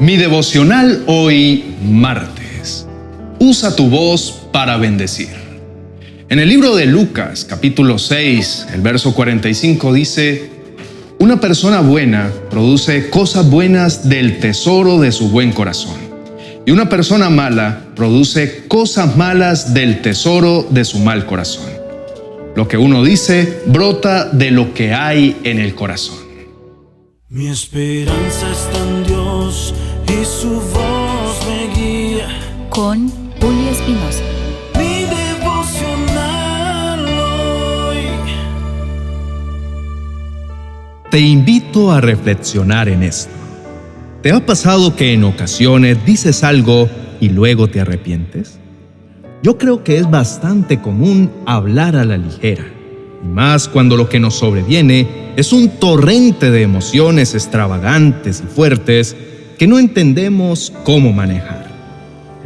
Mi devocional hoy martes. Usa tu voz para bendecir. En el libro de Lucas, capítulo 6, el verso 45 dice, Una persona buena produce cosas buenas del tesoro de su buen corazón. Y una persona mala produce cosas malas del tesoro de su mal corazón. Lo que uno dice brota de lo que hay en el corazón. Mi esperanza está en Dios y su voz me guía. Con Julio Espinosa. Mi devocional hoy. Te invito a reflexionar en esto. ¿Te ha pasado que en ocasiones dices algo y luego te arrepientes? Yo creo que es bastante común hablar a la ligera, y más cuando lo que nos sobreviene es un torrente de emociones extravagantes y fuertes que no entendemos cómo manejar.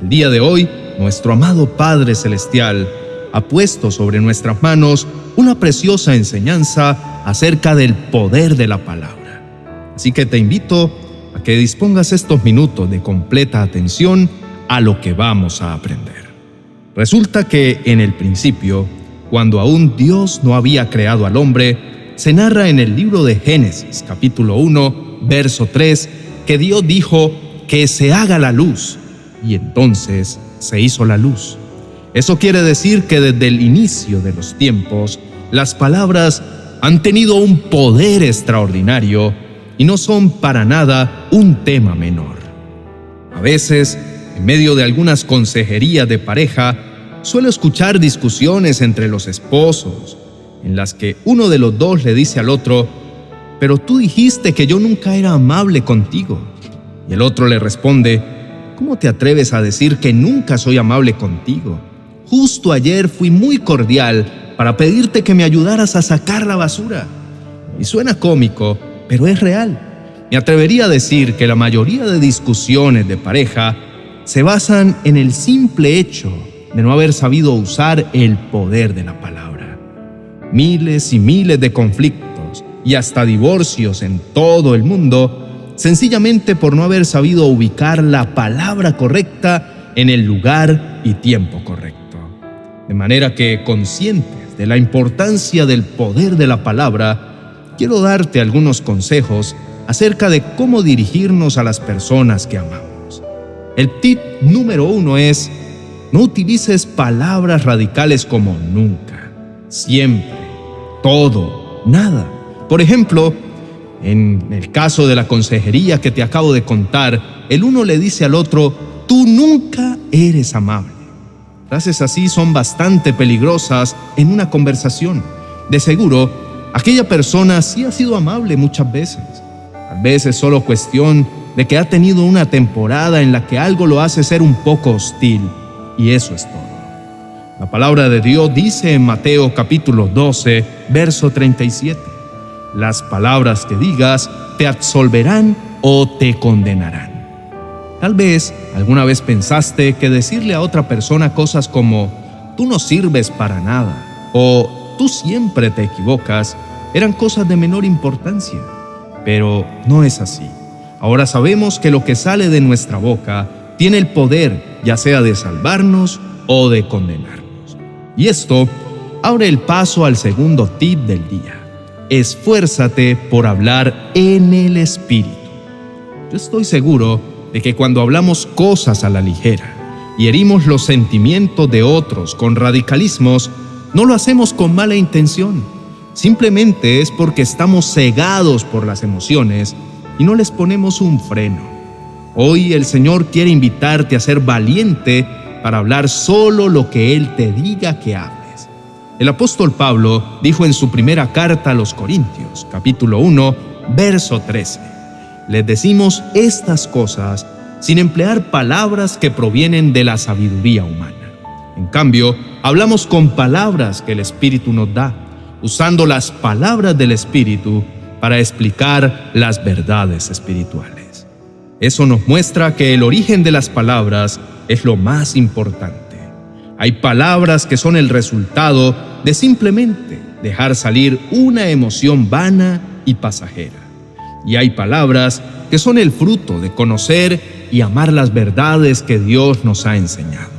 El día de hoy, nuestro amado Padre Celestial ha puesto sobre nuestras manos una preciosa enseñanza acerca del poder de la palabra. Así que te invito a que dispongas estos minutos de completa atención a lo que vamos a aprender. Resulta que en el principio, cuando aún Dios no había creado al hombre, se narra en el libro de Génesis capítulo 1, verso 3, que Dios dijo que se haga la luz, y entonces se hizo la luz. Eso quiere decir que desde el inicio de los tiempos, las palabras han tenido un poder extraordinario y no son para nada un tema menor. A veces, en medio de algunas consejerías de pareja, suelo escuchar discusiones entre los esposos, en las que uno de los dos le dice al otro, pero tú dijiste que yo nunca era amable contigo. Y el otro le responde, ¿cómo te atreves a decir que nunca soy amable contigo? Justo ayer fui muy cordial para pedirte que me ayudaras a sacar la basura. Y suena cómico, pero es real. Me atrevería a decir que la mayoría de discusiones de pareja se basan en el simple hecho de no haber sabido usar el poder de la palabra. Miles y miles de conflictos y hasta divorcios en todo el mundo, sencillamente por no haber sabido ubicar la palabra correcta en el lugar y tiempo correcto. De manera que, conscientes de la importancia del poder de la palabra, quiero darte algunos consejos acerca de cómo dirigirnos a las personas que amamos. El tip número uno es no utilices palabras radicales como nunca, siempre, todo, nada. Por ejemplo, en el caso de la consejería que te acabo de contar, el uno le dice al otro, tú nunca eres amable. Frases así son bastante peligrosas en una conversación. De seguro, aquella persona sí ha sido amable muchas veces. Tal vez es solo cuestión de que ha tenido una temporada en la que algo lo hace ser un poco hostil y eso es todo. La palabra de Dios dice en Mateo capítulo 12, verso 37, las palabras que digas te absolverán o te condenarán. Tal vez alguna vez pensaste que decirle a otra persona cosas como tú no sirves para nada o tú siempre te equivocas eran cosas de menor importancia, pero no es así. Ahora sabemos que lo que sale de nuestra boca tiene el poder ya sea de salvarnos o de condenarnos. Y esto abre el paso al segundo tip del día. Esfuérzate por hablar en el Espíritu. Yo estoy seguro de que cuando hablamos cosas a la ligera y herimos los sentimientos de otros con radicalismos, no lo hacemos con mala intención. Simplemente es porque estamos cegados por las emociones y no les ponemos un freno. Hoy el Señor quiere invitarte a ser valiente para hablar solo lo que Él te diga que hables. El apóstol Pablo dijo en su primera carta a los Corintios, capítulo 1, verso 13, les decimos estas cosas sin emplear palabras que provienen de la sabiduría humana. En cambio, hablamos con palabras que el Espíritu nos da, usando las palabras del Espíritu para explicar las verdades espirituales. Eso nos muestra que el origen de las palabras es lo más importante. Hay palabras que son el resultado de simplemente dejar salir una emoción vana y pasajera. Y hay palabras que son el fruto de conocer y amar las verdades que Dios nos ha enseñado.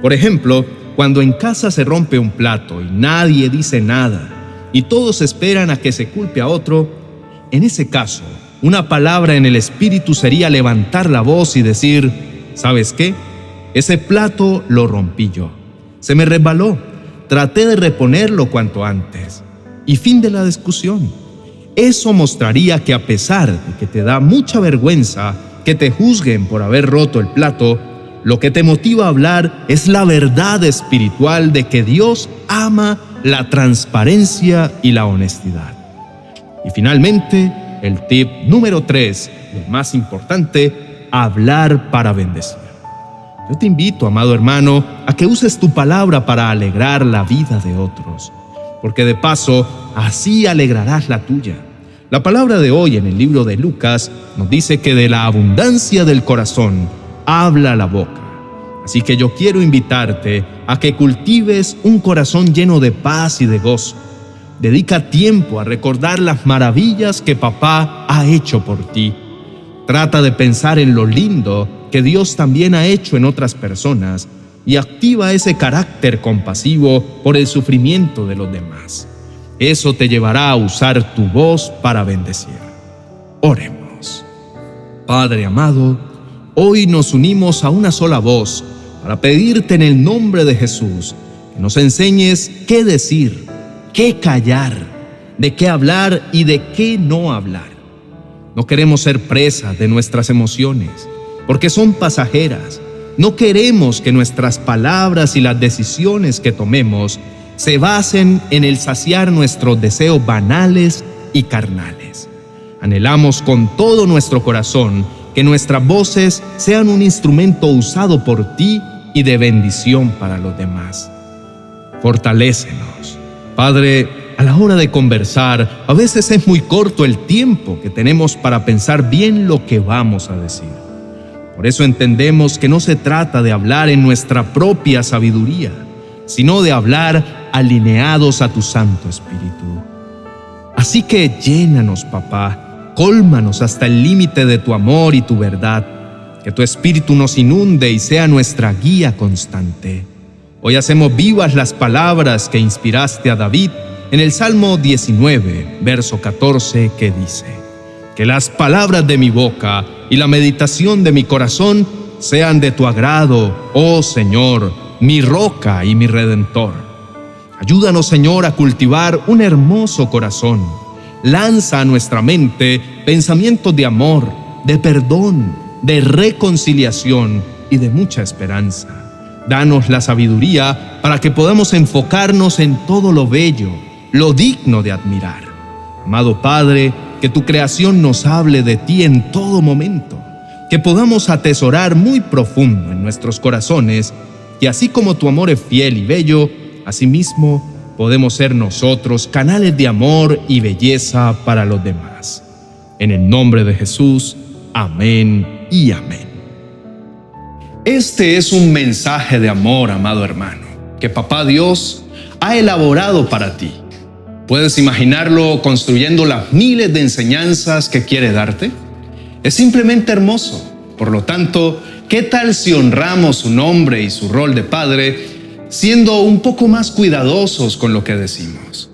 Por ejemplo, cuando en casa se rompe un plato y nadie dice nada y todos esperan a que se culpe a otro, en ese caso, una palabra en el espíritu sería levantar la voz y decir, ¿sabes qué? Ese plato lo rompí yo. Se me resbaló. Traté de reponerlo cuanto antes. Y fin de la discusión. Eso mostraría que a pesar de que te da mucha vergüenza que te juzguen por haber roto el plato, lo que te motiva a hablar es la verdad espiritual de que Dios ama la transparencia y la honestidad. Y finalmente, el tip número 3, el más importante, hablar para bendecir. Yo te invito, amado hermano, a que uses tu palabra para alegrar la vida de otros, porque de paso así alegrarás la tuya. La palabra de hoy en el libro de Lucas nos dice que de la abundancia del corazón habla la boca. Así que yo quiero invitarte a que cultives un corazón lleno de paz y de gozo. Dedica tiempo a recordar las maravillas que papá ha hecho por ti. Trata de pensar en lo lindo que Dios también ha hecho en otras personas y activa ese carácter compasivo por el sufrimiento de los demás. Eso te llevará a usar tu voz para bendecir. Oremos. Padre amado, hoy nos unimos a una sola voz para pedirte en el nombre de Jesús que nos enseñes qué decir, qué callar, de qué hablar y de qué no hablar. No queremos ser presas de nuestras emociones porque son pasajeras. No queremos que nuestras palabras y las decisiones que tomemos se basen en el saciar nuestros deseos banales y carnales. Anhelamos con todo nuestro corazón que nuestras voces sean un instrumento usado por ti y de bendición para los demás. Fortalécenos. Padre, a la hora de conversar, a veces es muy corto el tiempo que tenemos para pensar bien lo que vamos a decir. Por eso entendemos que no se trata de hablar en nuestra propia sabiduría, sino de hablar alineados a tu Santo Espíritu. Así que llénanos, papá, cólmanos hasta el límite de tu amor y tu verdad, que tu Espíritu nos inunde y sea nuestra guía constante. Hoy hacemos vivas las palabras que inspiraste a David en el Salmo 19, verso 14, que dice, Que las palabras de mi boca y la meditación de mi corazón sean de tu agrado, oh Señor, mi roca y mi redentor. Ayúdanos, Señor, a cultivar un hermoso corazón. Lanza a nuestra mente pensamientos de amor, de perdón, de reconciliación y de mucha esperanza. Danos la sabiduría para que podamos enfocarnos en todo lo bello, lo digno de admirar. Amado Padre, que tu creación nos hable de ti en todo momento, que podamos atesorar muy profundo en nuestros corazones, y así como tu amor es fiel y bello, asimismo podemos ser nosotros canales de amor y belleza para los demás. En el nombre de Jesús, amén y amén. Este es un mensaje de amor, amado hermano, que Papá Dios ha elaborado para ti ¿Puedes imaginarlo construyendo las miles de enseñanzas que quiere darte? Es simplemente hermoso. Por lo tanto, ¿qué tal si honramos su nombre y su rol de padre siendo un poco más cuidadosos con lo que decimos?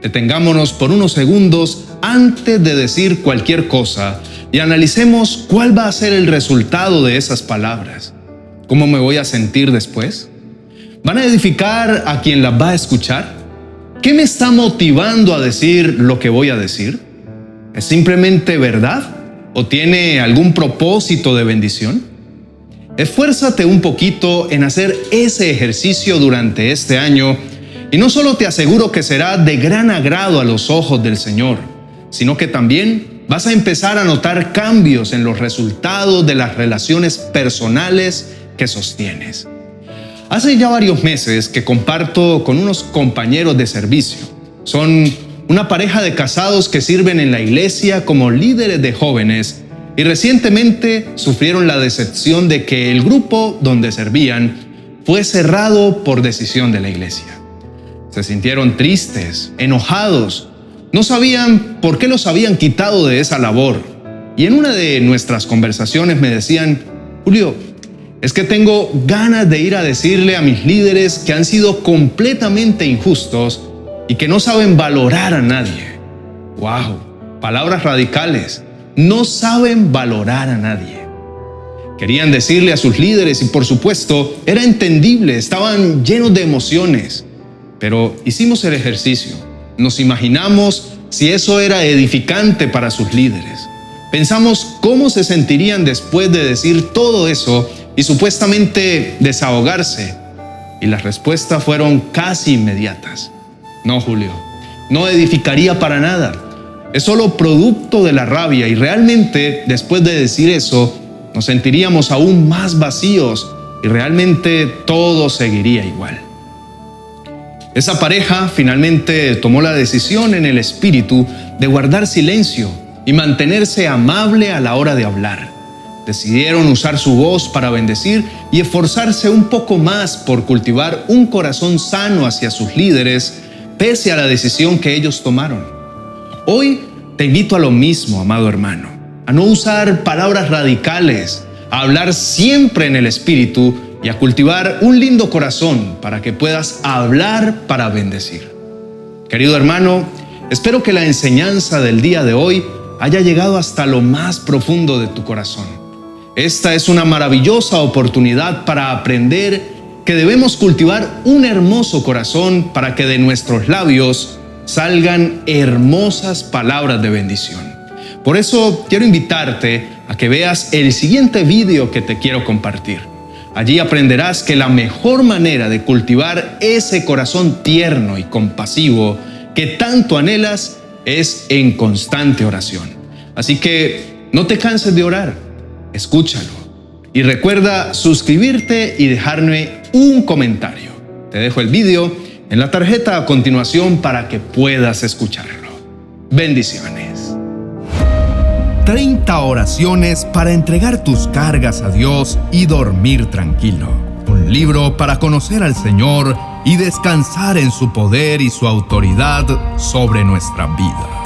Detengámonos por unos segundos antes de decir cualquier cosa y analicemos cuál va a ser el resultado de esas palabras. ¿Cómo me voy a sentir después? ¿Van a edificar a quien las va a escuchar? ¿Qué me está motivando a decir lo que voy a decir? ¿Es simplemente verdad? ¿O tiene algún propósito de bendición? Esfuérzate un poquito en hacer ese ejercicio durante este año y no solo te aseguro que será de gran agrado a los ojos del Señor, sino que también vas a empezar a notar cambios en los resultados de las relaciones personales que sostienes. Hace ya varios meses que comparto con unos compañeros de servicio. Son una pareja de casados que sirven en la iglesia como líderes de jóvenes y recientemente sufrieron la decepción de que el grupo donde servían fue cerrado por decisión de la iglesia. Se sintieron tristes, enojados, no sabían por qué los habían quitado de esa labor Y en una de nuestras conversaciones me decían, Julio, es que tengo ganas de ir a decirle a mis líderes que han sido completamente injustos y que no saben valorar a nadie. ¡Wow! Palabras radicales. No saben valorar a nadie. Querían decirle a sus líderes y por supuesto era entendible, estaban llenos de emociones. Pero hicimos el ejercicio. Nos imaginamos si eso era edificante para sus líderes. Pensamos cómo se sentirían después de decir todo eso y supuestamente desahogarse. Y las respuestas fueron casi inmediatas. No, Julio, no edificaría para nada. Es solo producto de la rabia y realmente después de decir eso nos sentiríamos aún más vacíos y realmente todo seguiría igual. Esa pareja finalmente tomó la decisión en el espíritu de guardar silencio y mantenerse amable a la hora de hablar. Decidieron usar su voz para bendecir y esforzarse un poco más por cultivar un corazón sano hacia sus líderes, pese a la decisión que ellos tomaron. Hoy te invito a lo mismo, amado hermano, a no usar palabras radicales, a hablar siempre en el Espíritu y a cultivar un lindo corazón para que puedas hablar para bendecir. Querido hermano, espero que la enseñanza del día de hoy haya llegado hasta lo más profundo de tu corazón esta es una maravillosa oportunidad para aprender que debemos cultivar un hermoso corazón para que de nuestros labios salgan hermosas palabras de bendición. Por eso quiero invitarte a que veas el siguiente vídeo que te quiero compartir. Allí aprenderás que la mejor manera de cultivar ese corazón tierno y compasivo que tanto anhelas es en constante oración. Así que no te canses de orar escúchalo. Y recuerda suscribirte y dejarme un comentario. Te dejo el vídeo en la tarjeta a continuación para que puedas escucharlo. Bendiciones. 30 oraciones para entregar tus cargas a Dios y dormir tranquilo. Un libro para conocer al Señor y descansar en su poder y su autoridad sobre nuestras vidas.